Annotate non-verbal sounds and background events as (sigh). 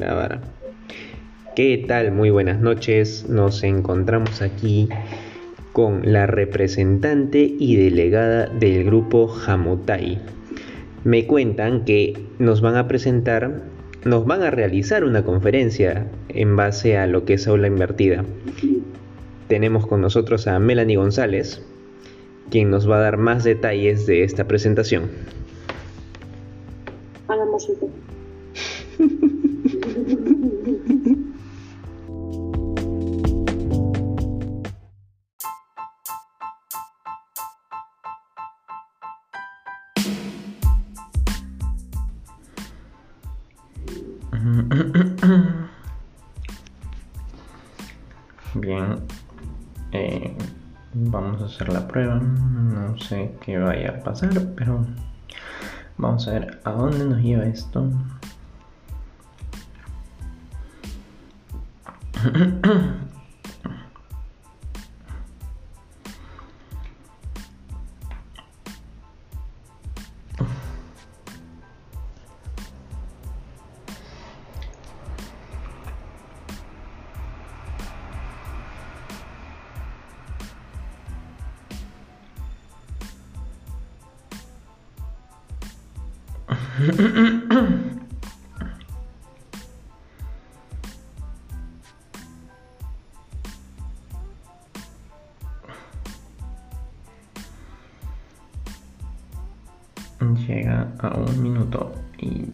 Grabar. ¿Qué tal? Muy buenas noches. Nos encontramos aquí con la representante y delegada del grupo Jamotai. Me cuentan que nos van a presentar, nos van a realizar una conferencia en base a lo que es aula invertida. Tenemos con nosotros a Melanie González, quien nos va a dar más detalles de esta presentación. Hagamos Bien, eh, vamos a hacer la prueba. No sé qué vaya a pasar, pero vamos a ver a dónde nos lleva esto. (clears throat) Llega a un minuto y